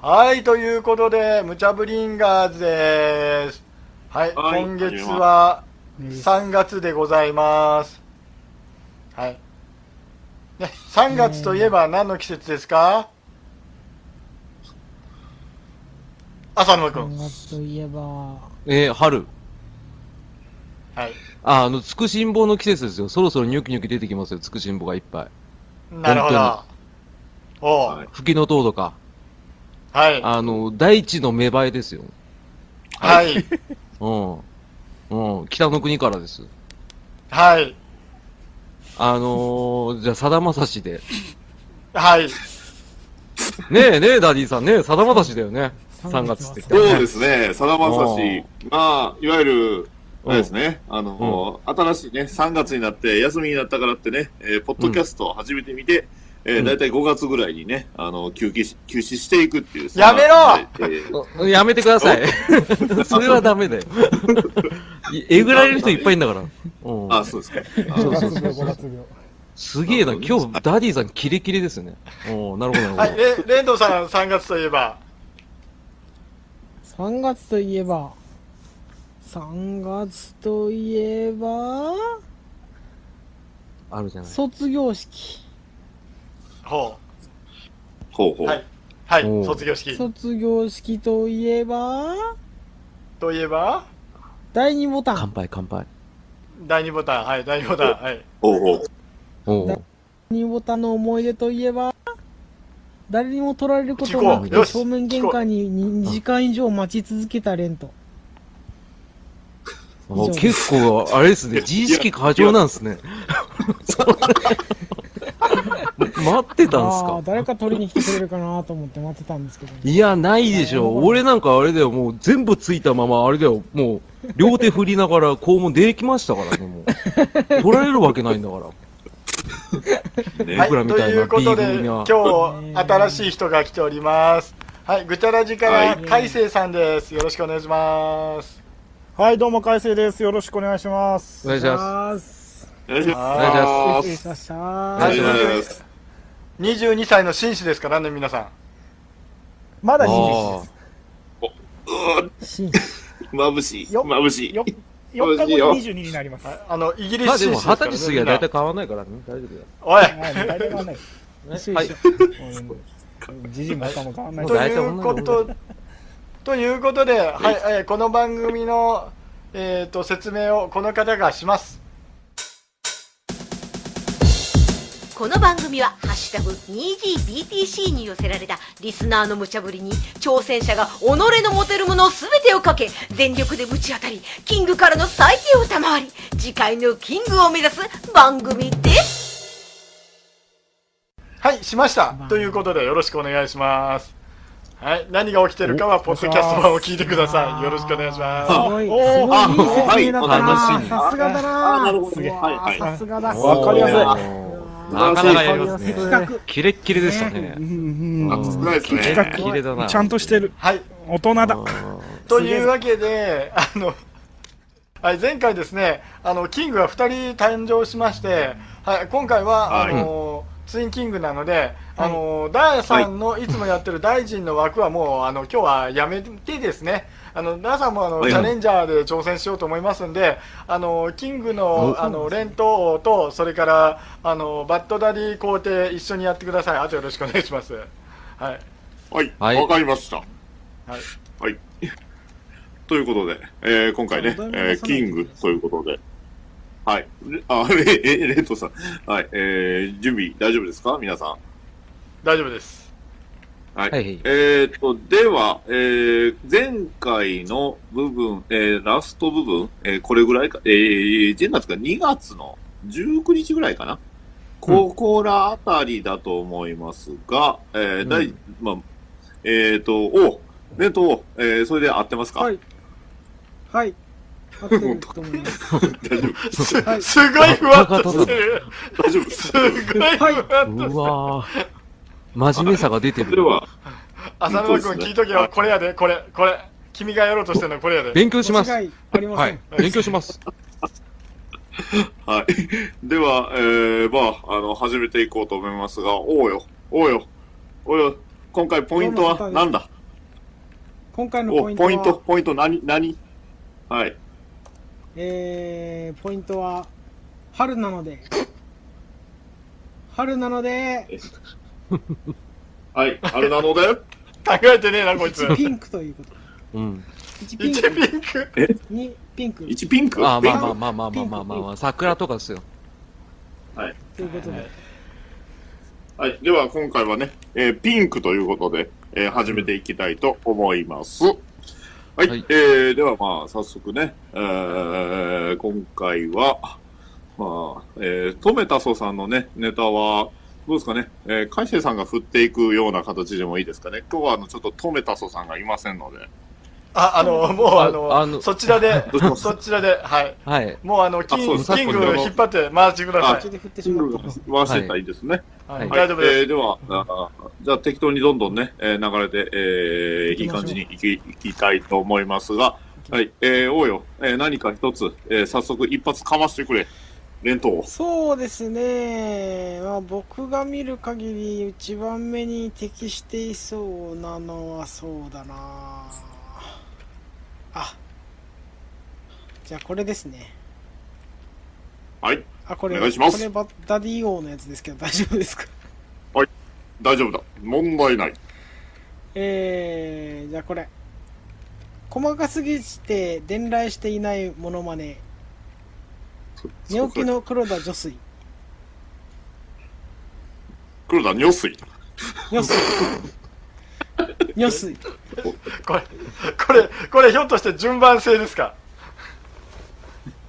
はい、ということで、ムチャブリンガーズです。はい、はい今月は3月でございます。はい。ね、3月といえば何の季節ですか？浅野く3ん。月といえば、えー、春。はい。あ、あの、つくしんぼの季節ですよ。そろそろニョキニョキ出てきますよ、つくしんぼがいっぱい。なるほど。おうはい吹きの塔とか。はい。あの、大地の芽生えですよ。はい。うん。うん。北の国からです。はい。あのー、じゃあ、さだまさしで。はい。ねえねえ、ダディさんねえ、さだまさしだよね。3月って。そうですね、さだまさし。まあ、いわゆる、うんあれですね、あの、新しいね、3月になって休みになったからってね、えーポッドキャストを始めてみて、えー、だいたい5月ぐらいにね、あの、休憩し、休止していくっていう。やめろ えーやめてください。それはダメだよ。いえぐられる人いっぱいいんだから。うん。あ、そうですか。あそうそうそう5月病。すげえな。今日、ダディさんキレキレですよね。おなるほど、なるほど。はい。レレンドさん、3月といえば。3月といえば、3月といえば、あるじゃない。卒業式。ほう。ほうほう。はい。はいお。う卒業式。卒業式といえば、といえば、第2ボタン。乾杯、乾杯。第2ボタン。はい。第2ボタン。はい。ほうほう。お第2ボタンの思い出といえば、誰にも取られることなく聞こうよして正面玄関に 2, 時間以上待ち続けたレント。あ結構、あれですね、自意識過剰なんですね。待ってたんすか？誰か取りに来てくれるかなと思って待ってたんですけど、ね。いや、ないでしょ。俺なんかあれだよ、もう全部ついたまま、あれだよ、もう、両手振りながら 肛門できましたからね、もう。取られるわけないんだから。ねはい、僕らみとたいないうことで、今日、新しい人が来ております。はい、ぐちゃらじから、はい海星さんです。よろしくお願いします。はい、どうも、海星です。よろしくお願いします。お願いします。す。お願いしまはお願いします。ははいい、お願いします。22歳の紳士ですからね、皆さん。まだあ2うしわ眩しい。よ眩しい。よ4日後に22になります。はいあの、イギリスまあでも、紳士ですからね。二十歳過ぎは大体変わらないからね、大丈夫だよ。おいはい、大体変わんないです。はいじじいもさんも変わんない。ということ、ということで、はい、えーこの番組の、えっ、と、説明をこの方がします。この番組は「ハッシュタグ #2GBTC」に寄せられたリスナーの無茶ぶりに挑戦者が己の持てるもの全てをかけ全力でぶち当たりキングからの最低を賜り次回のキングを目指す番組ですはい、しました。ということで、よろしくお願いします。はい、何が起きてるかは、ポッドキャスト版を聞いてください。よろしくお願いします。すごい、すおーあごいいい説明だったはいな。楽しみさすがだあ、ななる。ほどね。はい、はい。さすがだ。わかりやすいなかなかやります的ね。確。キレッキレでしたねう。んあ、うん少ないですね。企キレだな。ちゃんとしてる。はい、大人だ。あというわけで、あの、はい、前回ですね、あの、キングが2人誕生しまして、はい、今回は、はいあの、ツインキングなので、あの、ダーさんのいつもやってる大臣の枠はもう、あの、今日はやめてですね、あの、ダーさんもあの、はいチャレンジャーで挑戦しようと思いますんで、あの、キングの、あの、連投と、それから、あの、バッドダディ皇帝一緒にやってください。あとよろしくお願いします。はい。はい、はいわかりました。はい。はい。ということで、えー、今回ね、えー、キングということで、はい。レあ、レ、え、レッドさん。はい。えー、準備大丈夫ですか？皆さん。大丈夫です。はい。はいはいえー、と、では、えー、前回の部分、えー、ラスト部分、えー、これぐらいか、えー、前月か2月の19日ぐらいかな？ここらあたりだと思いますが、えー、大、まあ、えーと、おレント、えー、それで合ってますか？はい。はい。合ってると思います。大丈夫。すはいすごいふわっとしてる。大丈夫です。すごいふわっとしてる。うわぁ。真面目さが出てる。では、浅野君聞いとけよ。これやで、これ、これ。君がやろうとしてるのはこれやで。勉強します。間違いありません。はい。勉強します。はい。では、えー、まあ、あの、始めていこうと思いますが、おうよ、おうよ、おうよ、今回ポイントは何だ？今回のポイお、ントは、ポイント、ポイント何、何？はい。えー、ポイントは、春なので、春なので、はい、あれなので？考えてねえな、こいつ。1ピンクということ。うん。1ピンク。1ピンク？ピンク。1ピンク、まあまあまあまあまあまあまあ、まあ、桜とかですよ。はい。ということで。はい。では、今回はね、えー、ピンクということで、えー、始めていきたいと思います。はい。はい、えー、では、まあ、早速ね、えー、今回は、まあ、えー、とめたそさんのね、ネタは、どうですかね、えー、海星さんが振っていくような形でもいいですかね。今日はあの、ちょっとトメタソさんがいませんので。あ、あの、もうあの、ああのそちらで そちらで、はい。はい。もうあの、キンそうですキング引っ張って回してくださ途中で振ってしまった。回してたらいいですね。い。はい、はい大丈夫です。えーでは、あじゃあ適当にどんどんね、えー流れて、えーいい感じにいきいきたいと思いますが、はい、えー、王よ、えー何か一つ、えー早速一発かましてくれ。連投。そうですね、まあ、僕が見る限り1番目に適していそうなのはそうだな。あ。じゃあこれですね。はい、あこれお願いします。これバダディ王のやつですけど大丈夫ですか？大丈夫だ。問題ない。えー、じゃあこれ。細かすぎて伝来していないモノマネ寝起きの黒田女水黒田如水。女水女水これ、これ、これひょっとして順番制ですか？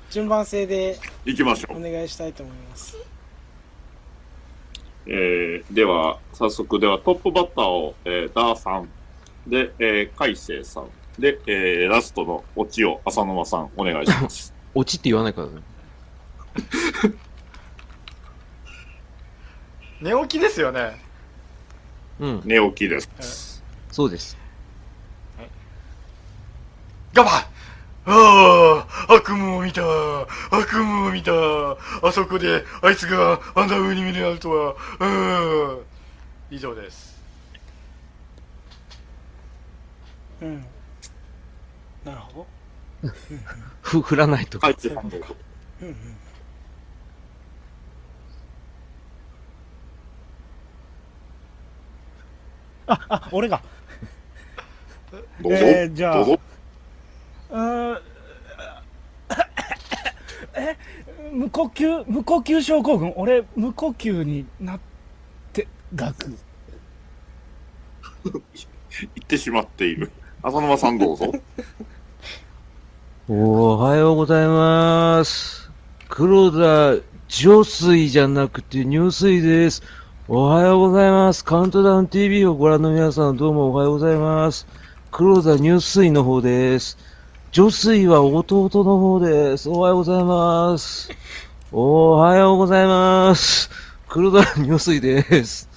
順番制で行きましょおう。願いしたいと思いますえー、では、早速、ではトップバッターを、えー、ダーさん。で、えー、海星さん。で、えー、ラストのオチを浅沼さん、お願いします。落ちって言わないからね。寝起きですよね。うん。寝起きです。そうです。ガバッああ、悪夢を見た。悪夢を見た。あそこで、あいつがあんな風に見れるとは。うん。以上です。うんなるほ ふ、振らないと。海星さんどうぞ。どうんうんあ、あ、俺が。どうぞ。えーじゃあどうぞ。うーんえ、無呼吸、無呼吸症候群。俺、無呼吸になって、学。言ってしまっている。浅沼さんどうぞ。おはようございます。黒田女水じゃなくて入水です。おはようございます。カウントダウン TV をご覧の皆さんどうもおはようございます。黒田入水の方です。女水は弟の方です。おはようございます。おはようございます。黒田入水です。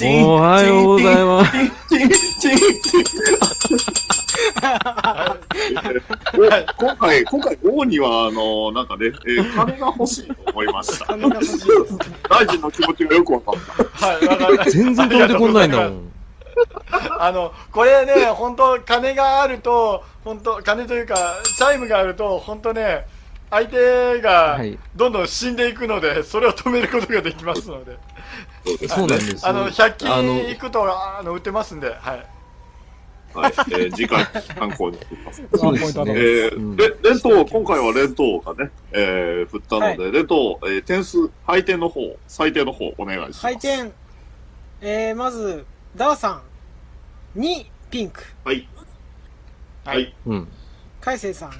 おはようございます。今回、今回、王には、あの、なんかね、えー金が欲しいと思いました。金が欲しいです大臣の気持ちがよくわかった。はい、全然飛んでこんないんだもん。あの、これね、本当金があると、本当金というか、チャイムがあると、本当ね、相手がはいどんどん死んでいくので、それを止めることができますので。そうなんです。あの、100あの均行くと、あの、売ってますんで、はい。はい、えー、次回参考にしています。そうですね。えーうんれ連投、今回は連投がね、えー、振ったので、連投、えー、点数、配点の方、最低の方、お願いします。配点えー、まずダーさん2ピンクはい。ははいい。うん。海星さん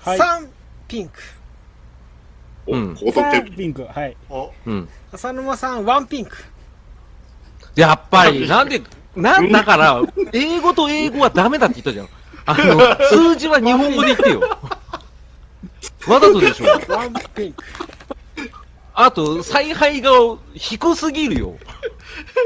はい3ピンクお、うん高得点。ピンク。はい。お、うん。浅沼さん1ピンクやっぱり、なんで、なんだから、英語と英語はダメだって言ったじゃん。あの、数字は日本語で言ってよ。わざとでしょ。1ピンクあと、采配が低すぎるよ。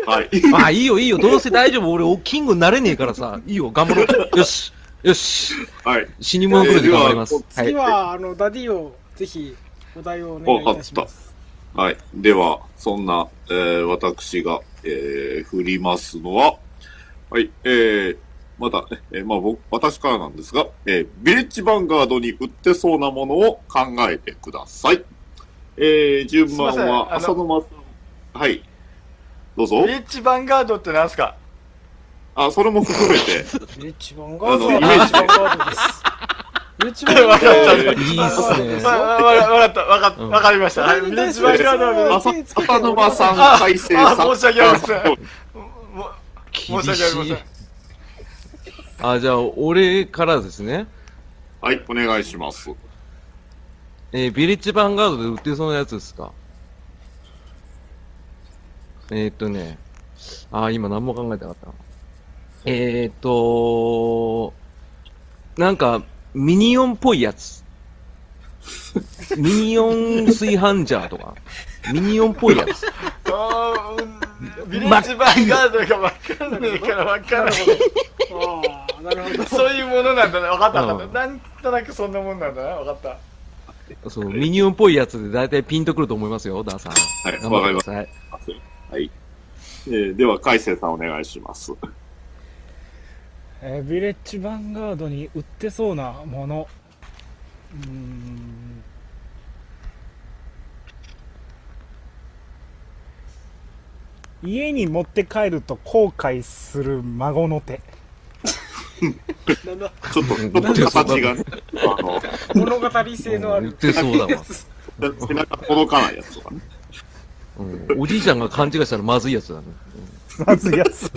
はい。あ、いいよいいよ。どうせ大丈夫。俺、キングになれねえからさ。いいよ、頑張ろう。よし。よし。はい。死に物狂いで頑張ります。は次い。はあのダディをぜひお題をお願いいたしますはい。では、そんな、えー、私が、えー、振りますのは、はい、えー、また、えー、まあ僕、私からなんですが、えー、ビレッジヴァンガードに売ってそうなものを考えてください。えー、順番は浅沼さん。はい。どうぞビ。レッジヴァンガードってなんすか？あ、それも含めて、ビレッジヴァンガードはあのビレッジヴァンガードです。ビレッジヴァンガードわかった。えーいいっすねわわわかった、わかった、わかりました。はい、ビレッジヴァンガードは浅さん、あ海星さん。あ申し訳ありません申し訳ありません。あ、じゃあ、俺からですね。はい、お願いします。えービレッジヴァンガードで売ってそうなやつですか？えー、っとね、あー、今何も考えてなかったな。えー、っと、なんか、ミニオンっぽいやつ。ミニオン炊飯ジャーとか。ミニオンっぽいやつ。あーうんビレッジヴァンガードがわかんないからわからない。ああ、なるほど。そういうものなんだね。わかった。なんとなくそんなもんなんだな。わかった。そう、ミニオンっぽいやつで大体ピンとくると思いますよ、ダーさん。はい、頑わかりま張ってくだす。さい。はい。えー、では、海星さんお願いします。えービレッジヴァンガードに売ってそうなもの。うーん。家に持って帰ると後悔する孫の手。ちょっと、ちょっと形がね、あの、物語性のある。売ってそうだわ。背中届かないやつとかね。うん、おじいちゃんが勘違いしたらまずいやつだね。まずいやつ。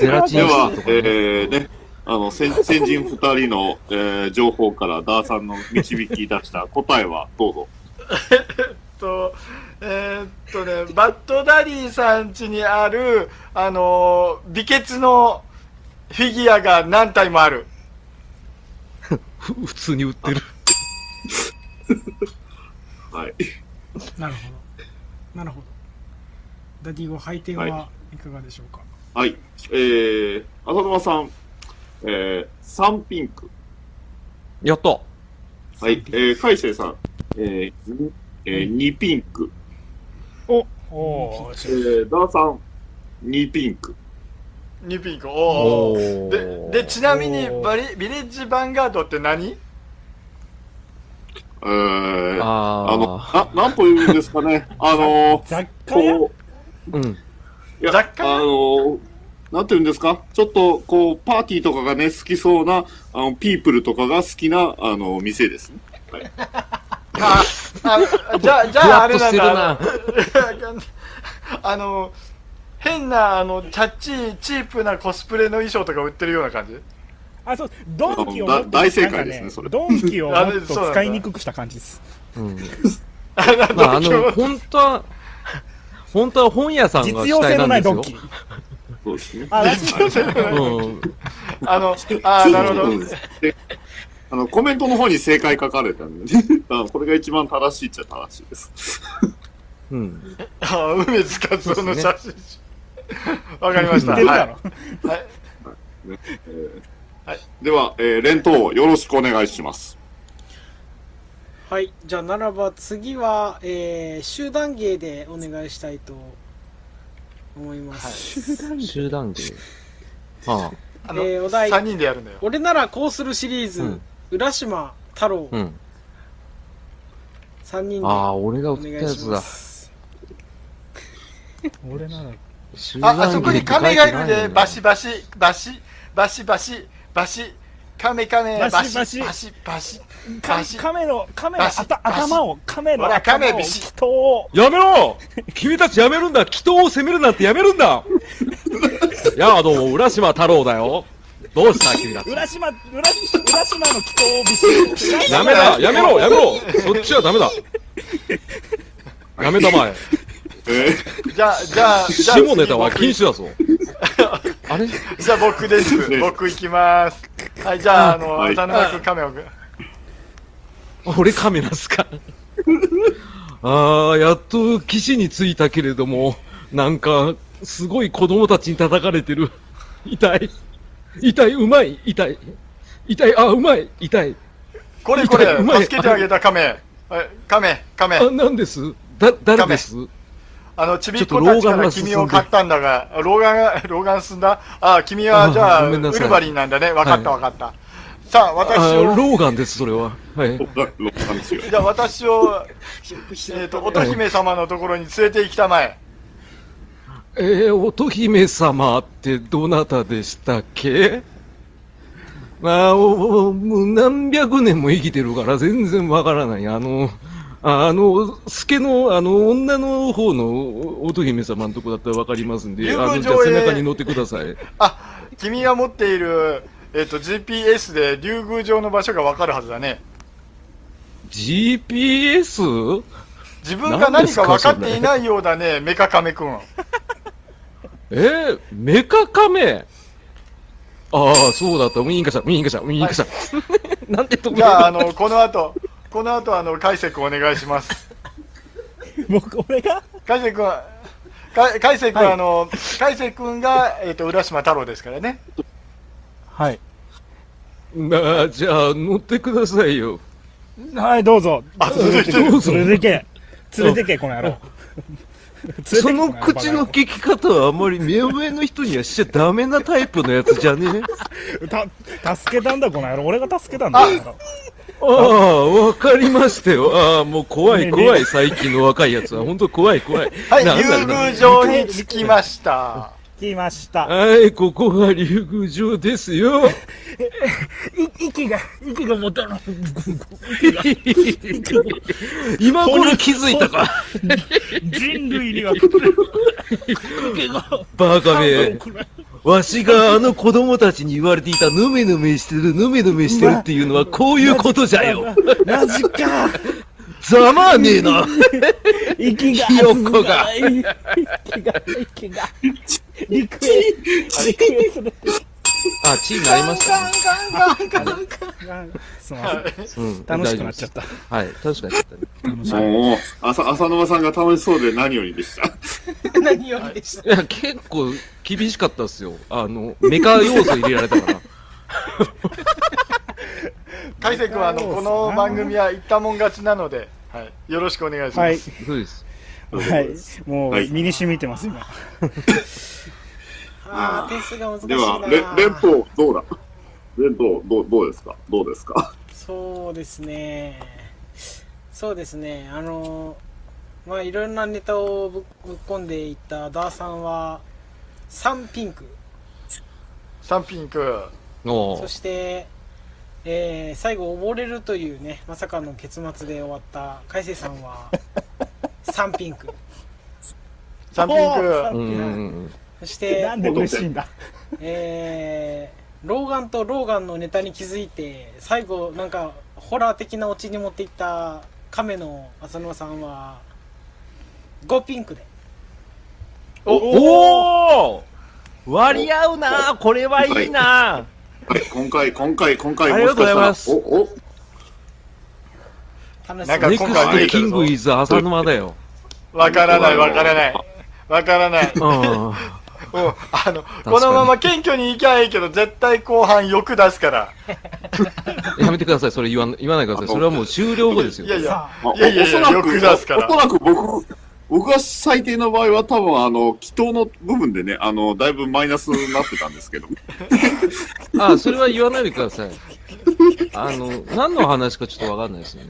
ゼラチではン質と、かえね。ー、ね、あの、先先人二人の、えー、情報からダーさんの導き出した答えはどうぞ。と、えーっとね、バッドダディさん家にある、あのー、美血のフィギュアが何体もある。ふ 普通に売ってる。はい。なるほど。なるほど。ダディゴ配点はいかがでしょうか？はい。えー、浅沼さん、えー、サンピンク。やったはい。えー、海星さん、えー、にえー、2ピンク。おおえー、ダーさん、2ピンク。ニューピンク。おーおで、で、ちなみにバリ、ビレッジヴァンガードって何？えー、ああの、な、なんというんですかね。あの雑貨屋？こう、ー。うん。いや、雑貨屋あのなんていうんですか？ちょっと、こう、パーティーとかがね、好きそうな、あの、ピープルとかが好きな、あの、店ですね。はい。あ、あ、じゃあ、じゃあ、あれなんだ。あの変な、あの、チャッチー、チープなコスプレの衣装とか売ってるような感じ？あ、そう、ドンキをもっとだ大正解ですねそれドンキをもっ使いにくくした感じです。うん。あ、の、本当は、本当は本屋さんが主実用性体なんですよのないドン。キ。そうですね。あ、ラジうん。あの、あなるほど。あの、コメントの方に正解書かれたんでね。あこれが一番正しいっちゃ正しいです。うん。あ、梅津和夫の写真集。わかりました。はい。はいはいでは、えー、連投よろしくお願いします。はい。じゃあ、ならば次は、えー、集団芸でお願いしたいと思います。集団芸？はあの、えーお題3人でやるんだよ。俺ならこうするシリーズ、うん浦島太郎、あ。うん。3人でああ、俺がお売った願いしまやつだ。す。俺なら、集あ、あそこに亀がいるで、バシ。シバシ、バシ、バシバシ、バシ、亀亀、バシバシバシ、バシ、かバシ。亀の、亀のバシあた頭を、亀のほら頭を、亀ビシ人を、やめろ君たちやめるんだ祈祷を責めるなんてやめるんだやあ、どうも、浦島太郎だよ。どうした君たち？浦島、浦浦島の祈祷をビシッやめだやめろやめろそっちはダメだやめたまえ。え？じゃあ、じゃあ、じゃあ下ネタは禁止だぞ。あ れじゃあ僕です。僕行きます。はい、じゃあ、あの、はい浅沼君亀を。俺亀なんすかああ、やっと岸に着いたけれども、なんか、すごい子供たちに叩かれてる。痛い。痛い、うまい、痛い。痛い、あ、うまい、痛い。これこれうまい、助けてあげた亀。はい亀、亀。あ、なんです？だ、誰です？あの、ちびっ子たちから君を買ったんだが、老眼が、老眼進んだ？あ、君はじゃあ、ウルヴァリンなんだね。わかったわかった。さあ、私あを、ローガンです、それは。はい。ロッカンですよ。じゃあ私を、えっと、乙姫様のところに連れて行きたまえ。えー、乙姫様ってどなたでしたっけ？まあ、おおもう何百年も生きてるから全然わからない。あの、あの、スケの、あの、女の方の乙姫様のとこだったらわかりますんで、竜あの、じゃ背中に乗ってください。あ、君が持っている、えっと、GPS で竜宮城の場所がわかるはずだね。GPS? 自分が何か分かっていないようだね、メカカメくん。えー、メカカメ？ああ、そうだった。ウィーンカシャ、ウィーンカシャ、ウィーンカシャ。なんてとこじゃあ、あの、この後、この後、あの、海瀬くんお願いします。僕、俺が？海瀬くんは、か海瀬くん、はいあの、海瀬くんが、えっと、浦島太郎ですからね。はい。まあ、じゃあ、乗ってくださいよ。はい、どうぞ。あ続いて連どうぞれてけ。連れてけ、この野郎。その口の聞き方はあまり目上の人にはしちゃダメなタイプのやつじゃね？た、助けたんだ、この野郎。俺が助けたんだ。ああ、わかりましたよ。ああ、もう怖いね怖い、最近の若いやつは。本当怖い怖い。はい、なんだ竜宮城に着きました。来ました。はい、ここが竜宮城ですよ。い、息が、息が持たない。今頃気づいたか。人類には来る。バカめ。わしがあの子供たちに言われていたヌメヌメしてる、ヌメヌメしてるっていうのはこういうことじゃよ。マジか。ざまあねえな。息が、ひよっこが息が、息が、陸へ、陸へする。あ、血になりましたね。すみません。うん、楽しくなっちゃった。た。はい、楽しくなっちゃったね。もう、浅浅沼さんが楽しそうで何よりでした。何よりでした。いや、結構厳しかったっすよ。あの、メカ要素入れられたから。海瀬くんは、あの、この番組は言ったもん勝ちなので、はい、よろしくお願いします。はい。そうです？はい。もう、はい身に染みてます、今。ああ、点数が難しいでは、連邦どうだ？連邦どう、どうですか？どうですか？そうですね。そうですね。あの、まあ、いろんなネタをぶぶっ込んでいったダーさんは、サンピンク。サンピンク。そして、えー最後溺れるというね、まさかの結末で終わった海星さんは、サンピンク。サンピンク。うんうんうん。そしてな、んで嬉しいんだ。えー、ローガンとローガンのネタに気づいて、最後、なんか、ホラー的なオチに持っていった亀の浅野さんは、5ピンクで。おお割り合うなこれはいいなはい、今回、今回、今回、ありがとうございもますしかしたらお、お、楽しなんかそうですネクストキングイズ浅沼だよ。わからない、わからない。わからない。うん。うんあの、にこのまま謙虚に行きゃいいけど、絶対後半欲出すから。やめてください、それ言わん言わないでください。それはもう終了後ですよ。いやいや、さあいやいやいやおそらく、欲出すからおそらく僕、僕が最低の場合は多分あの、祈祷の部分でね、あの、だいぶマイナスになってたんですけど。あ、それは言わないでください。あの、何の話かちょっとわかんないですね。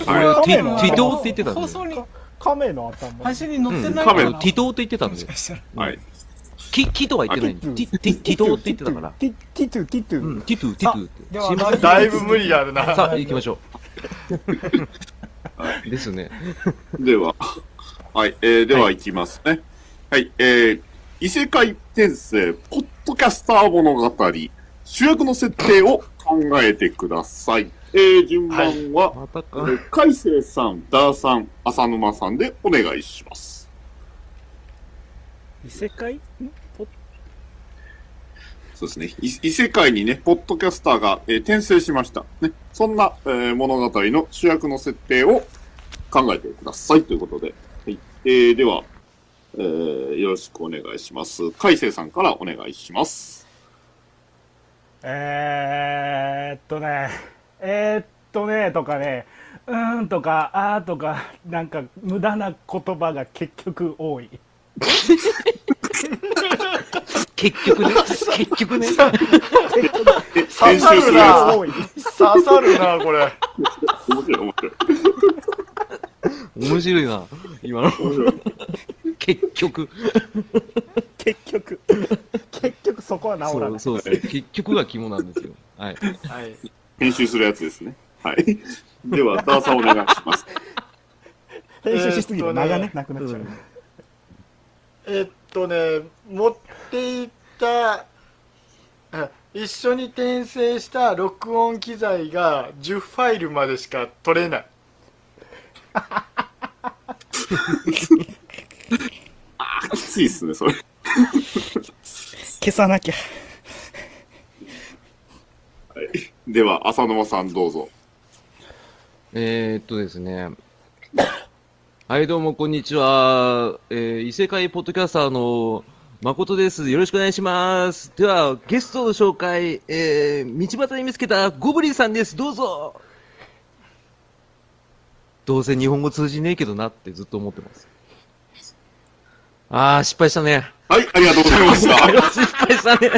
うん、はい俺、ティティトーって言ってたんで。放送に、亀の頭。配信に載ってない亀かなティトーって言ってたんで。はい。キ、キとは言ってないんで。ティ、ティ、ティトーって言ってたから。ティティトゥ、ティトゥ。うん、ティトゥ、ティトゥって。ではすいませんだいぶ無理があるな。さあ、行きましょう。ですね。では、はい、えー、では行きますね。はい、えー、異世界転生、ポッドキャスター物語、主役の設定を考えてください。えー、順番は、またか。えー海星さん、ダーさん、浅沼さんでお願いします。異世界？ん？ポそうですね。い異世界にね、ポッドキャスターが、えー転生しました。ね。そんな、えー物語の主役の設定を考えてくださいということで。はい。えー、では、えー、よろしくお願いします。海星さんからお願いします。えーっとね、えーっとね、とかね、うーんとか、あーとか、なんか無駄な言葉が結局多い。結局ね、結局ね。え刺編さるな。刺さるな、これ。つ。面白い、面白い。面白いな、今の。結局。結局。結局そこは治らそうない。そうそう。結局が肝なんですよ。はい。はい。編集するやつですね。はい。では、ダーさんお願いします。編集しすぎて間がね、えーっとねなくなっちゃう。えっとね、持っていった、あ一緒に転生した録音機材が10ファイルまでしか取れない。きついっすね、それ。消さなきゃ。はい。では、浅沼さんどうぞ。えー、っとですね。はい、どうも、こんにちは。えー、異世界ポッドキャスターの誠です。よろしくお願いします。では、ゲストの紹介、えー、道端に見つけたゴブリンさんです。どうぞ。どうせ日本語通じねえけどなってずっと思ってます。あー、失敗したね。はい、ありがとうございました。失敗したね。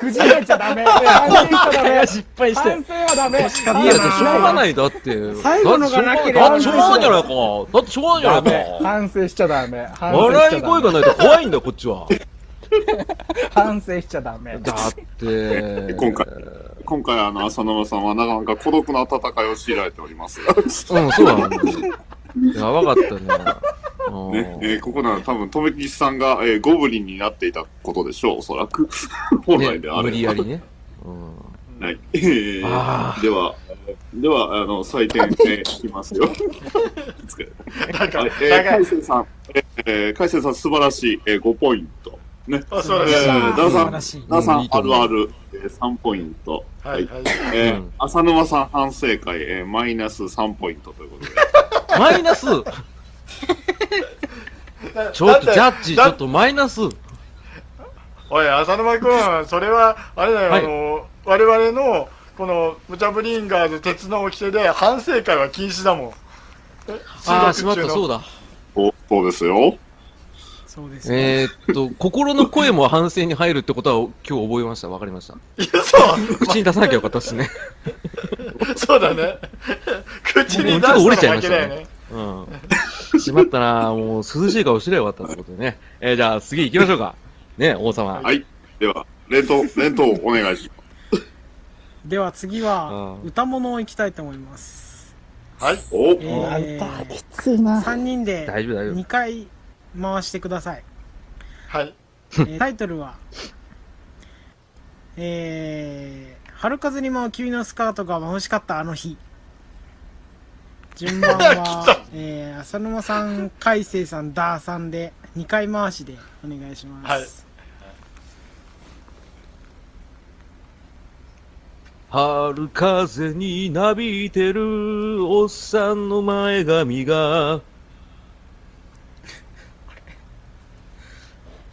くじれちゃダメ。反省しちゃダメ。失敗したよ反省はダメ。いや、しょうがない。だって。最後のがなければだってしょうがないじゃないか。だってしょうがないじゃダないメ。か。反省しちゃダメ。反省し笑い声がないと怖いんだよ、こっちは。反省しちゃダメ。だって。今回今回、あの、浅沼さんはなかなか孤独な戦いを強いられております。うん、そうなんだよ。やばかったね。うんね、えーここなら多分、とめきちさんが、えーゴブリンになっていたことでしょう、おそらく。本ね来であれば。無理やりね。うんはい。えーあーでは、では、あの、採点、えーいきますよ。なんか、はい、えー。海星さん、えー、海星さん素晴らしい、えー、5ポイント。ね。あ素晴らしいえー、ダーさん、素晴らしいダーさん、あるある、えー、3ポイント。はい、はい。えーうん浅沼さん反省会、えー、マイナス3ポイントということで。マイナス？ちょっと、ジャッジ、ちょっとマイナスおい、浅沼君、それは、あれだよ、はいあの、我々の、この、ムチャブリンガーズ鉄の掟で、反省会は禁止だもん。ああ、しまった、そうだ。だ。おそうですよ。そうですね。えーっと、心の声も反省に入るってことは今日覚えました。わかりました。いや、そう、口に出さなきゃよかったっすね。そうだね。口に出したら負けだよね。うん。しまったなもう涼しい顔してりゃよかったってことでね。えー、じゃあ次行きましょうか。ね、王様。はい。では、連投、連投お願いします。では次はう、ん歌物をいきたいと思います。はい。お、えー、きついな。3人で大丈夫大丈夫2回回してください。はい。えータイトルは、えー、春風に舞う君のスカートが眩しかったあの日。順番は、えー、浅沼さん、海星さん、ダーさんで、2回回しでお願いします。はい春風になびいてるおっさんの前髪が。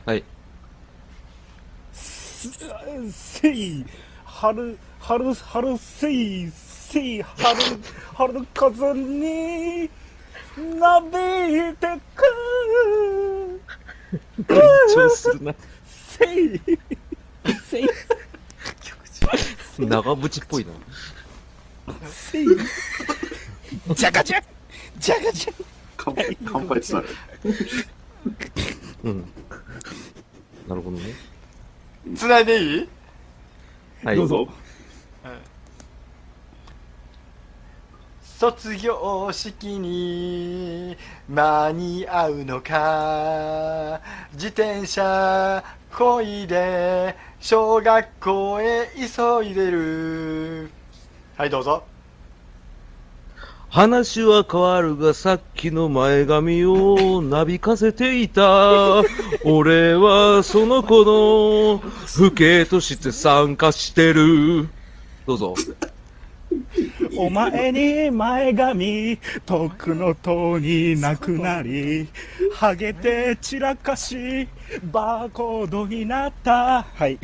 はい。せい、春、春、春せい、せい、春、春風に、なびいてく、緊張するな。せい、せい、長渕っぽいな。せい、じゃがじゃ、じゃがじゃ。乾杯、乾杯したね。うん。なるほどね。繋いでいい？はい。どうぞ。卒業式に間に合うのか？自転車こいで小学校へ急いでるはいどうぞ話は変わるがさっきの前髪をなびかせていた。俺はその子の父兄として参加してる。どうぞ。お前に前髪、とくのとになくなり、ハゲて散らかし、バーコードになった。はい。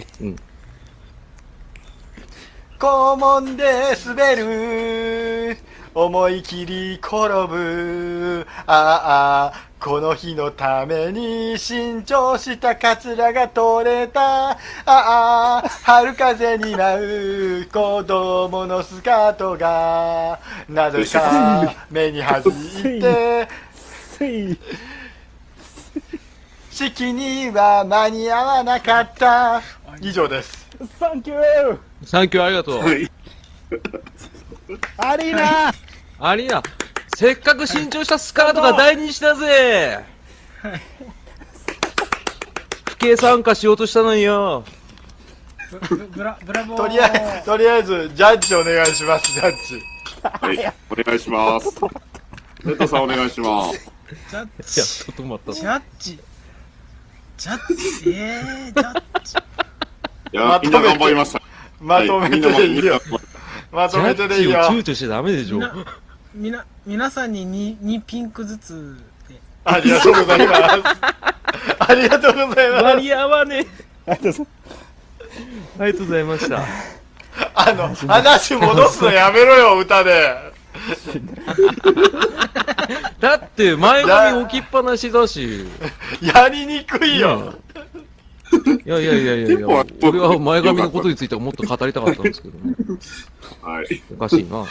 校門で滑る思い切り転ぶ。ああこの日のために新調したカツラが取れた。ああ春風に舞う。子供のスカートが。なぜか 目に弾いて。式には間に合わなかった。以上です。サンキューサンキューありがとう。はい。アリーナアリーナ、せっかく新調したスカートが大人気だぜ不敬参加しようとしたのによ。ブブラブラボーとりあえずとりあえずジャッジお願いしますジャッジはい。お願いします。レッドさんお願いします。ジャッジちょっと待ったジ。ャッジジャッジえー、ジャッジいや、みんな頑張りました。まとめてでいいよ、まとめジャッてでいいよジを躊躇しちゃダメでしょみ。なみな皆さんに 2, 2ピンクずつでありがとうございますありがとうございます間に合わねえ。ありがとうございますありがとうございました。あの話戻すのやめろよ歌でだって、前髪置きっぱなしだし。やりにくいよ、いやいやいやいやいや俺は前髪のことについてはもっと語りたかったんですけどね。はい。おかしいな。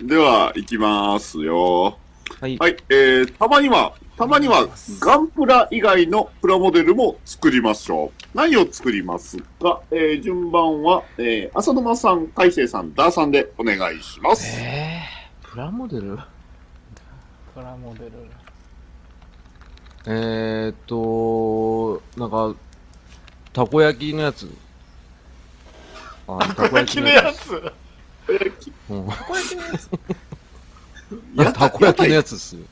では、行きますよ。はい。はい。えー、たまには、たまには、ガンプラ以外のプラモデルも作りましょう。何を作りますか？えー、順番は、えー、浅沼さん、海星さん、ダーさんでお願いします。えー、プラモデル？プラモデルえーっと、なんか、たこ焼きのやつ。あ、たこ焼きのやつうんたこ焼きのやつあたこ焼きのやつっすよ。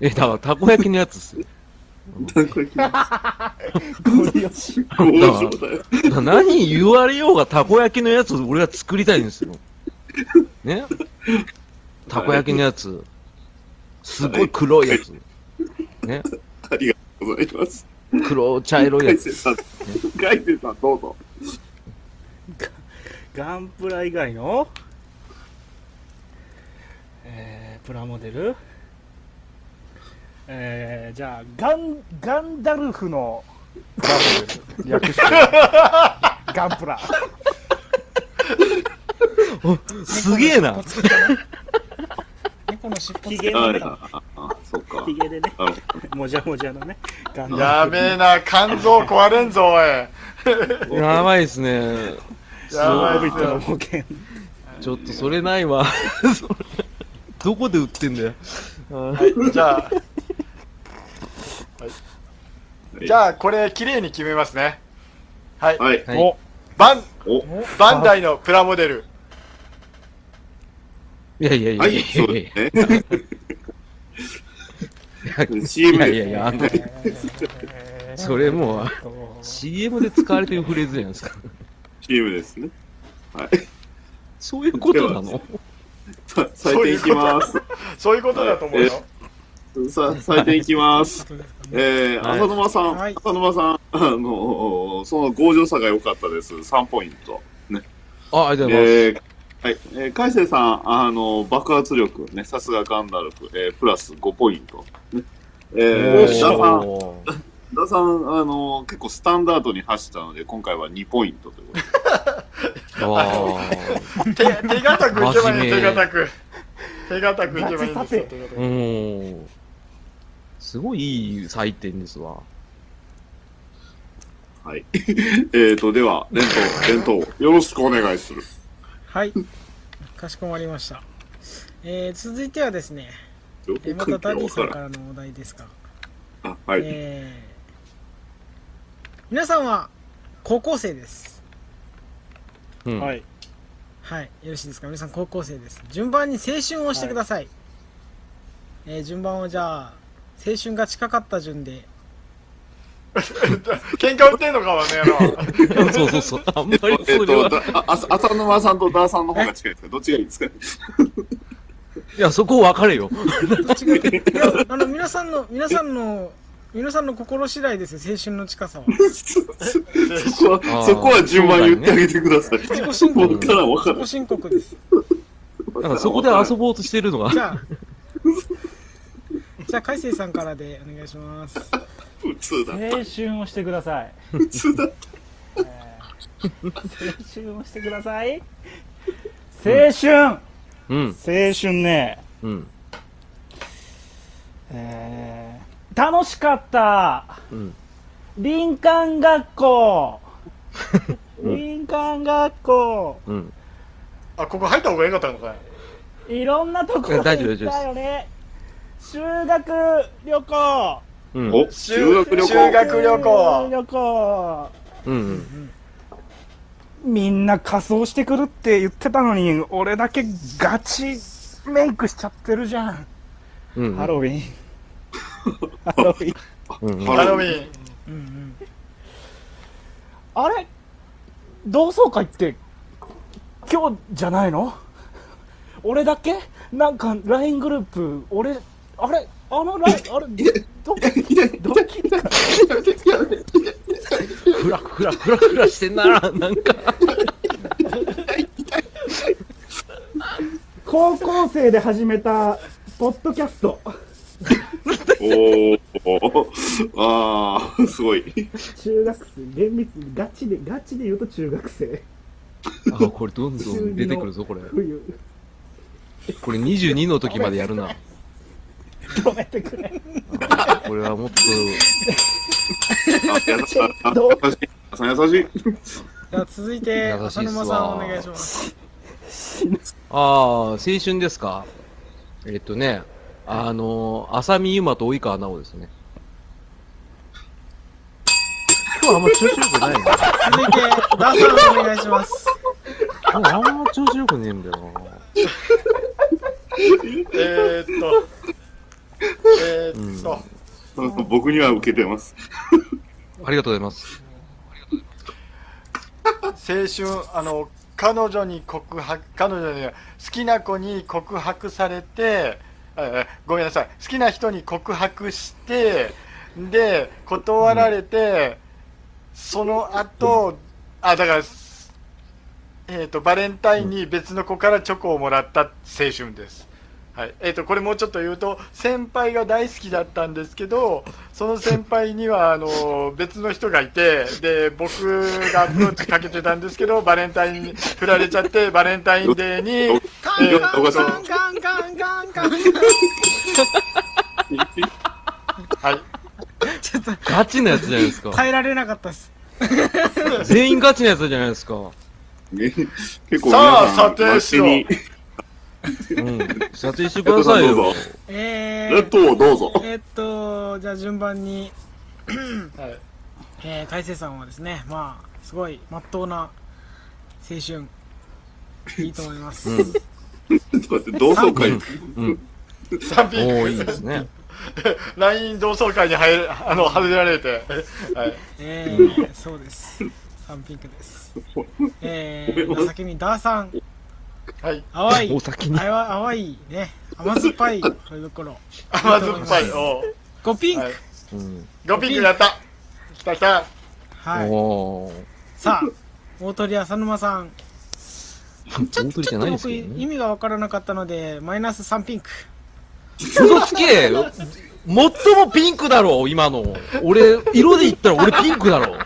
え、だから、たこ焼きのやつっすよ。ゴリ押し工場だよ。だ何言われようがたこ焼きのやつを俺は作りたいんですよ。ね？たこ焼きのやつ。すごい黒いやつ。ね？ありがとうございます。黒茶色いやつ。海星さん、海星さん、どうぞ。ガンプラ以外の？えー、プラモデル？えー、じゃあガンガンダルフのプラモデル略して。ガンプラ。すげえな。猫の尻尾ヒつけそっか。ヒゲでねもじゃもじゃのねガンダルフやべえな肝臓壊れんぞおい やばいですね。やばいビットの冒険ちょっとそれないわ。それどこで売ってんだよ。あはいじゃあ、じゃあこれ綺麗に決めますねはい、ど。はい。はいおバンお、バンダイのプラモデルいやいやいやはいい、やそういやですね。い CM でやいやいや、あの、それもう、CM で使われてるフレーズじゃないですか。CM ですね。はい。そういうことなの？さ採点いきます。そういうことだと思うよ、さ、採点いきます。えー、はい浅沼さん、はい浅沼さん、あの、その強情さが良かったです。3ポイント。あ、ありがとうございます。えー、はい。えー、海星さん、あの、爆発力、ね、さすがガンダルフ、えー、プラス5ポイント。ね、えー、ダさん、ダさん、あの、結構スタンダードに走ったので、今回は2ポイントということで。手手堅くいけばいい手堅く手堅くいけばいいんですよ手堅くうん。すごいいい採点ですわ。はい。えーと、では、連投、連投、よろしくお願いする。はい。かしこまりました。えー、続いてはですねえーまたダディさんからのお題ですが。あ、はい。えー、皆さんは高校生です。うん。はい。はい。よろしいですか？皆さん高校生です。順番に青春をしてください、えー順番をじゃあ青春が近かった順で 喧嘩売ってんのかわねそうそうそう。あんまえっと、りえっと、それは。だああ浅沼さんとダーさんの方が近いですかどっちがいいですか？いや、そこ分かれよ。あの皆さんの皆さんの皆さんの心次第ですよ青春の近さはそこは、そこは順番言ってあげてください。自己申告僕からわかる自己。申告ですなんかそこで遊ぼうとしてるのがじ。ゃあ、じゃあ、海星さんからでお願いします。普通だ。青春をしてください。普通だ。青春をしてください。青春、うん。青春ね、うん。えー、楽しかった。うん。林間学校。林間学校。うん。あここ入った方がよかったのかいいろんなところ大丈夫行ったよね。修学旅行。うん。お、修学旅修行。学旅行旅行。うん。みんな仮装してくるって言ってたのに、俺だけガチメイクしちゃってるじゃん。うん。ハロウィン。ハロウィン。うん。ハロウィンうんうん。あれ？同窓会って、今日じゃないの？俺だけ？なんか LINE グループ、俺、あれ？あの LINE、あれど、どっちかふらふらふらふらしてんな、なんか。高校生で始めた、ポッドキャスト。おー。あー、すごい。中学生、厳密、ガチで、ガチで言うと中学生。あ、これどんどん出てくるぞ、これ。冬。これ22の時までやるな。止めてくれ。これはもっと、あ優しい。あ優しい。あ優しい。じゃあ、続いて、浅沼さんお願いします。ああ、青春ですか？えっとね、あの、浅見ゆまと及川奈緒ですね。今日あんま調子よくないね。続いて、ダーさんお願いします。あんま調子よくねえんだよな。えー、っとえー、っと、僕には受けてます。ありがとうございます。青春あの彼女に告白彼女に好きな子に告白されてえごめんなさい好きな人に告白してで断られて、その後あだからえー、とバレンタインに別の子からチョコをもらった青春です、はいえー、とこれもうちょっと言うと先輩が大好きだったんですけどその先輩にはあの別の人がいてで僕がアプローチかけてたんですけどバレンタインに振られちゃってバレンタインデーにカンえーカンカンカンカンカンカンカン。はいちょっと、ガチなやつじゃないですか。耐えられなかったです。全員ガチなやつじゃないですか。ね結構さあさん、査定しろうん。撮影してくださいよどう。ぞえレッー、ドをどうぞ。えーっと、じゃあ順番に、はいえー、海星さんはですね、まあ、すごい、まっとうな青春、いいと思います。うん。ちょっと待って、同窓会。うん。3ピおー、いいンクですね。LINE 同窓会に入れ あの外れられて、はい、えー、そうです。サンピンクです。えー、先にダーさん、はい、淡いお、先に。淡い淡いね、甘酸っぱい恋心。甘酸っぱいお5ピンク、はい、うん。5ピンクだった来た来たはい。さあ、大鳥浅沼さん。ち ょ大鳥じゃないですちょっと僕。意味がわからなかったので、マイナス3ピンク。嘘つけ 最もピンクだろ、今の。俺、色で言ったら俺ピンクだろ。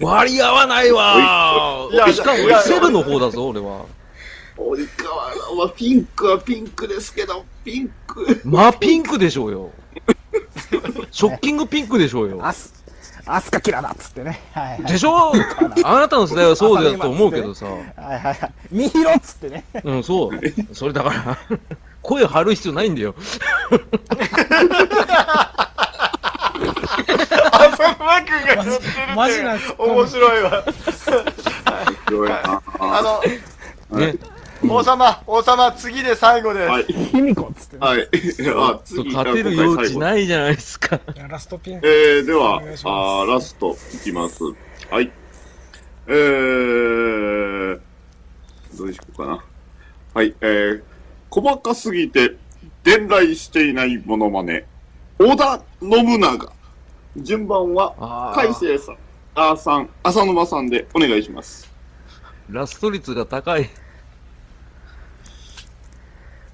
割り合わないわいやしかもいやセブンの方だぞ、俺は。及川さんはピンクはピンクですけど、ピンク。まあ、ピンクでしょうよ。ショッキングピンクでしょうよ。アス、アスカキラだっつってね。はいはい。でしょ？あなたの世代はそうだと思うけどさ。はいはいはい。ミヒロっつってね。うん、そう。それだから、声張る必要ないんだよ。あそのマクが乗ってるってマジなんす面白いわあのね。王様王様次で最後です、はい。卑弥呼っつってね。はい。あ、次、勝てる余地ないじゃないですか。いやラストピンク。えー、ではお願いし、ますあーラストいきます。はい。えー、どうしようかな。はい、えー、細かすぎて伝来していないモノマネ。織田信長。順番は、海星さん、あーさん、浅沼さんでお願いします。ラスト率が高い。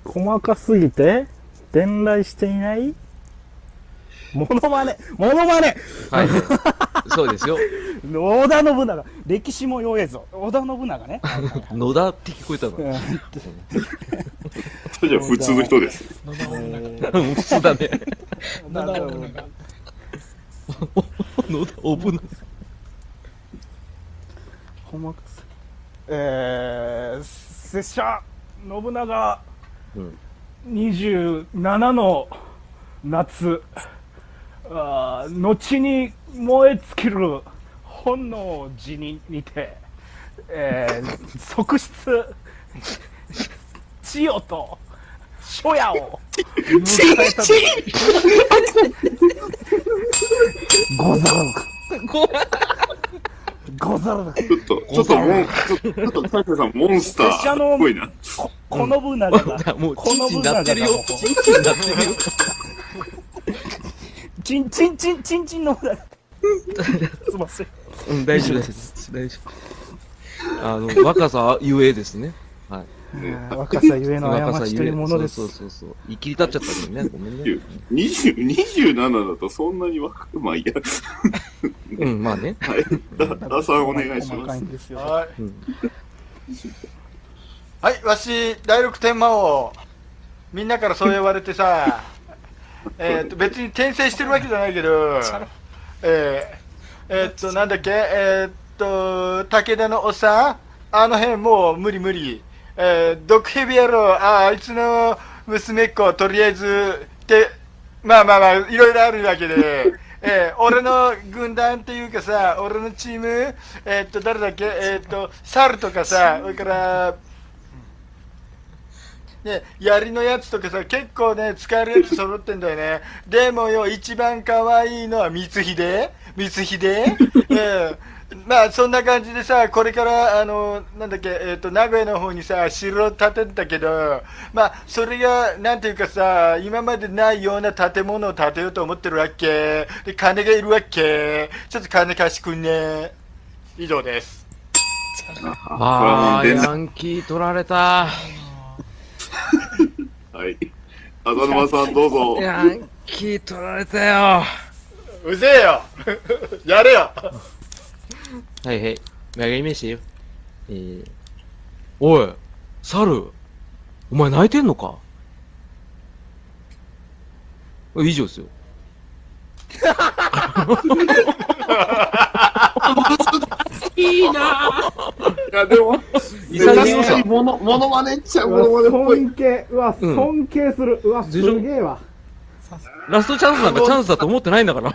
細かすぎて、伝来していない？モノマネモノマネはい。そうですよ。織田信長歴史も弱えぞ織田信長ね。野田って聞こえたの。うんそれじゃ普通の人です。野田信え長 普通だね。野田信長野田危ない。細かすえー、拙者、信長、うん27の夏、あー後に燃え尽きる本能寺ににて、えー、側室、千代と初夜を迎えたとござるござるちょっと、ちょっとモン、ちょっと、大勢さん、モンスターっぽいな。ここの分長が、もう、この分なってるよ。チンチンなってるよ。チンチンチンチンチンの裏。すいません。うん、大丈夫です。大丈夫。あの、若さゆえですね。はい。若さゆえの若 さ過ちというものです。そうそうそうそう。生きり立っちゃったのにね。ごめんね。20 27だとそんなに若く、まあいいや。うん、まあね。はい。だ、ダさんお願いします。いんですよ。はい。うん。はい、わし、第六天魔王。みんなからそう呼ばれてさ、えっと、別に転生してるわけじゃないけど、えー、えーっと、なんだっけ、えーっと、武田のおっさんあの辺もう無理無理。えー、毒蛇野郎、ああいつの娘っ子、とりあえず、って、まあまあまあ、いろいろあるわけで、えー、俺の軍団っていうかさ、俺のチーム、えーっと、誰だっけ、えーっと、猿とかさ、それから、ね、槍のやつとかさ、結構ね、使えるやつ揃ってんだよね。でもよ、一番可愛いのは光秀光秀うん。まあ、そんな感じでさ、これから、あの、なんだっけ、えっ、と、名古屋の方にさ、城を建てたけど、まあ、それが、なんていうかさ、今までないような建物を建てようと思ってるわけ。で、金がいるわけ。ちょっと金貸してくんね。以上です。あー、これはもうヤンキー取られた。はい。浅沼さんどうぞ。ヤンキー取られたよ。うぜえよ やれよはいはい。わかりましたよ。えー、おい、猿、お前泣いてんのか？以上ですよ。いや、でも、潔さ珍しいもの、ものまねっちゃうものまね。尊敬、うわ、うん尊敬する。うわ、すげえわ。ラストチャンスなんかチャンスだと思ってないんだから。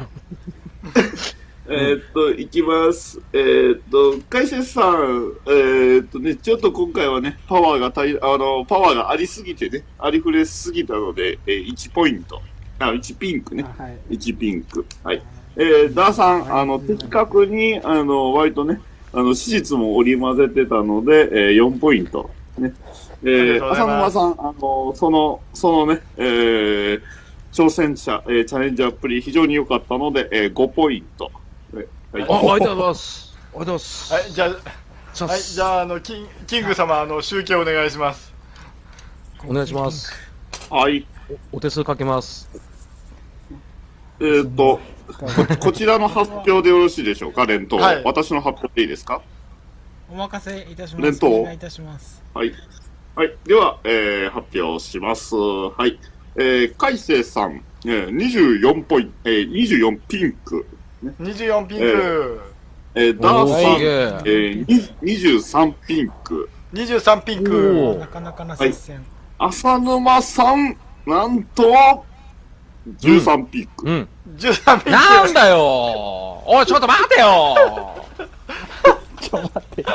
えーっと、いきます。えーっと、海瀬さん、えーっとね、ちょっと今回はね、パワーが足り、あの、パワーがありすぎてね、ありふれすぎたので、えー、1ポイント。あ、1ピンクね。はい。1ピンク。はい。えー、ダーさん、あの、的確に、あの、割とね、あの、史実も織り交ぜてたので、えー、4ポイント。ね。えー、浅沼さん、あの、その、そのね、えー、挑戦者、えー、チャレンジャーっぷり非常に良かったので、えー、5ポイント。はい。あ、ありがとうございます。ありがとうございます。はい、じゃあ、はい、じゃあ、あの、キンキング様、あの、集計お願いします。お願いします。はい。おお手数かけます。えーっと、ここちらの発表でよろしいでしょうか、連投。はい私の発表でいいですか？お任せいたします。連投お願いいたします。はい。はい。では、えー、発表します。はい。えー、海星さん、えー、24ポイント、えー、24ピンク。24ピンク、えー、ダーさん、えー、に23ピンク。23ピンおクーなかなかな接戦。浅沼さん、なんと、13ピンク。うん。13ピンクなんだよおい、ちょっと待てよ ちょ、待って。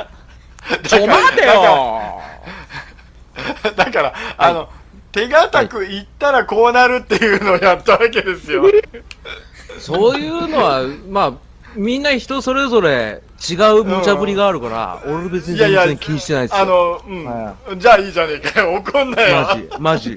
ちょ、待てよだから、あの、手堅く言ったらこうなるっていうのをやったわけですよ。そういうのは、まあ、みんな人それぞれ違う無茶ぶりがあるから、俺別にいやいや全然気にしてないですよ。あの、うん、はじゃあいいじゃねえかよ。怒んなよ。マジ、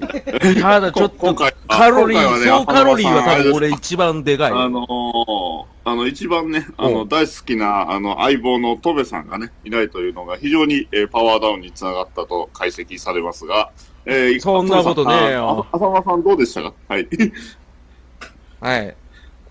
マジ。ただちょっとカロリー、総カロリーは多分あ俺一番でかい。あのー、あの、一番ね、あうの、大好きな、あの、相棒のトベさんがね、いないというのが非常に、えーパワーダウンにつながったと解析されますが、えーそんなことねえよあ浅間さんどうでしたか？はい。はい。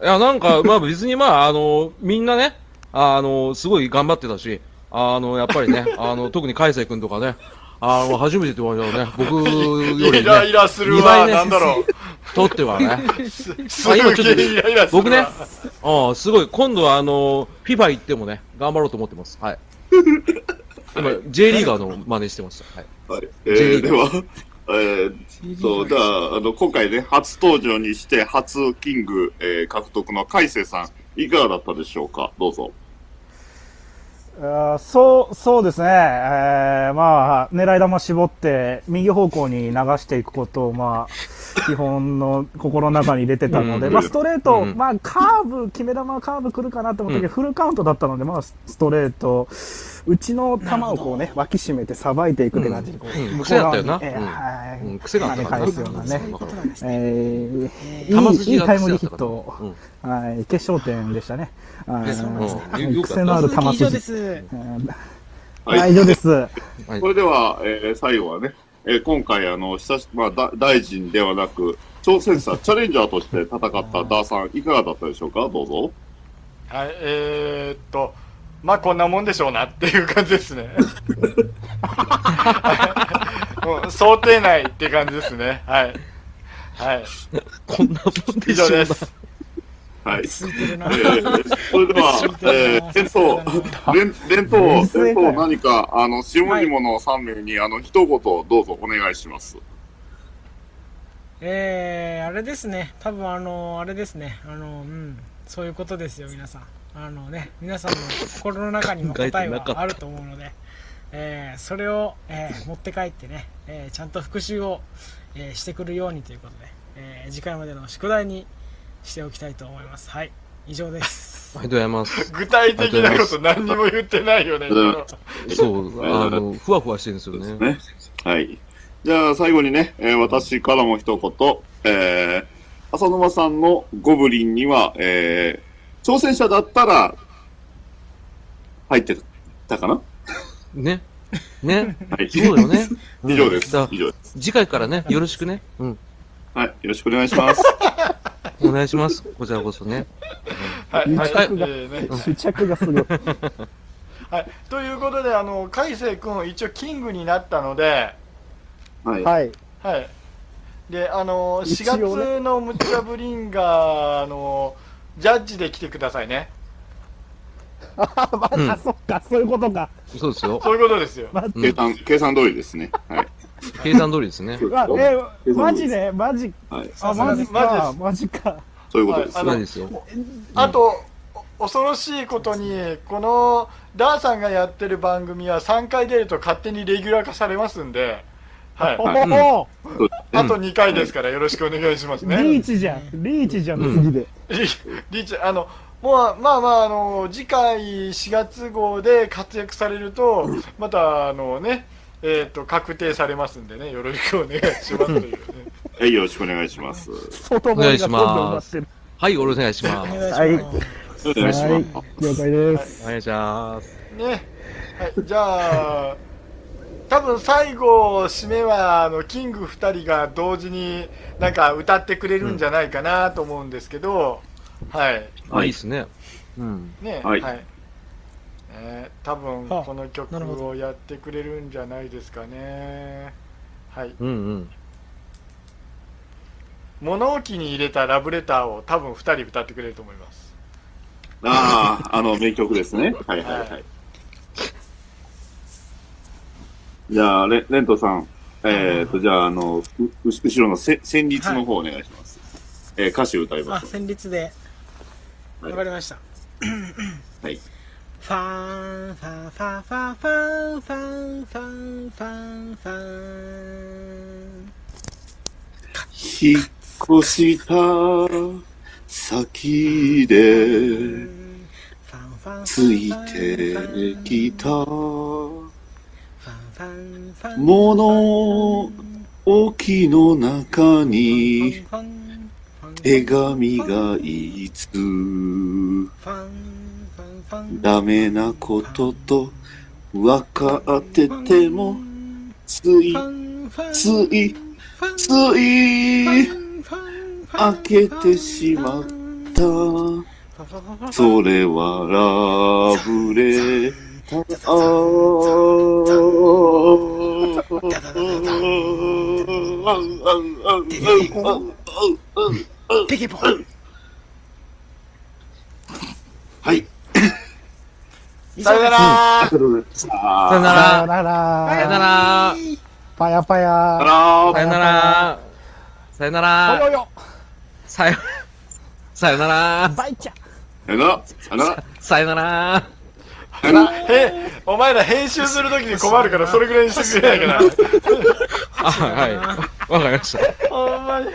いや、なんか、まあ別にまあ、あの、みんなね、あの、すごい頑張ってたし、あの、やっぱりね、あの、特に海星君とかね、あの、初めてって言われたらね、僕よりイライね、ラするわ。ねなんだろう。とってはね、すあ今ちょっとげえイライラするわ。僕ね、ああ、すごい、今度はあの、FIFA 行ってもね、頑張ろうと思ってます。はい。今、J リーガーの真似してました。はい。はい。えー、では、えー、そう、じゃあ、あの、今回ね、初登場にして、初キング、えー、獲得の海星さん、いかがだったでしょうか？どうぞ。あーそう、そうですね。えーまあ、狙い玉絞って、右方向に流していくことを、まあ、基本の心の中に入れてたので、うん。まあ、ストレート、うん。まあ、カーブ、決め玉カーブ来るかなと思ったけど、フルカウントだったので、まあ、ストレート、うちの球をこうね、脇締めてさばいていくって感じで、こう、癖だったよな。えーはい。うん。癖があった跳からなね。返すようなね、いい、いいタイムリーヒット。うん。はい、決勝点でしたね。癖のある球以上筋はいはい、以上です。はい。それでは、えー最後はね、えー今回、あの、久し、まあ、だ大臣ではなく、挑戦者、チャレンジャーとして戦ったダーさん、いかがだったでしょうか？どうぞ。はい、えー、っと、まあこんなもんでしょうなっていう感じですね。うん想定内って感じですね。はい。はい。こんなもんで以しょうな上です。はい。えーそれでは、えー、連投、連、連投、連投何か、あの、下々の3名に、あの、一言どうぞお願いします。えー、あれですね。多分あの、あれですね。あの、うん。そういうことですよ、皆さん。あのね、皆さんの心の中にも答えはあると思うので、えー、それを、えー持って帰ってね、えーちゃんと復習を、えーしてくるようにということで、えー次回までの宿題にしておきたいと思います。はい。以上です。ありがとうございます。具体的なこと何にも言ってないよね。そう、あの、ふわふわしてるんですよね。ね。はい。じゃあ、最後にね、えー私からも一言、えー、浅沼さんのゴブリンには、えー、挑戦者だったら、入ってたかな？ね。ね。はい。そうだよね。以上ですだ。以上です。次回からね、よろしくね。うん。はい。よろしくお願いします。お願いします。こちらこそね。はい、はい、はいえーね試着がすごい。はい。ということで、あの、海星君一応キングになったので、はい。はい。はい。で、あの、4一応ね月のムチャブリンが、あの、ジャッジで来てくださいね。あ、まうんあ、そっか、そういうことか。そうですよ。そういうことですよ。まうん計算、計算通りですね。はい。計算通りですね。あ、え、マジで？マジ、はい。あ、マジか、マジか。そういうことです。はいあのマジですよ。あと、お恐ろしいことに、このダーさんがやってる番組は3回出ると勝手にレギュラー化されますんで、はいお。はいおそうあと2回ですからよろしくお願いしますね。リーチじゃん。リーチじゃん、うん次で。リリーチあのもうまあまああの次回4月号で活躍されると またあのねえっ、と確定されますんでねよろしくお願いしますというね。はい。よろしくお願いします。外堀がどんどん埋まってる。はい、お願いします。お願いします。はいお願いしはいます。、了解です。お願いします。ねはいじゃあ多分最後締めはあのキング2人が同時になんか歌ってくれるんじゃないかなと思うんですけど、はいあ、いいっすね。うん。ねはいえー多分はあこの曲をやってくれるんじゃないですかねはいうんうん。物置に入れたラブレターを多分2人歌ってくれると思いますああ、あの、名曲ですね。はいはいははいい。じゃあ、レレントさん。えっ、と、じゃあ、あの、う後ろのせ旋律の方お願いします。えー歌詞歌いまあ、す。戦律で。はいわかりました。はい。ファンファンファンファンファンファンファンファンファン引っ越した先で、フついてきたファンファンファン物置の中に手紙がいつダメなことと分かっててもついついつい開けてしまった。それはラブレーはい。さよなら。さよなさよら。なさよなら。ら。パヤパさよヤ。ならさよなら。さよなおら。さよ、さよなら。バイチャ。さよなら。さよなら。お前ら編集するときに困るからそれぐらいにしてくれないかなあ、はい。わかりました。ほんまに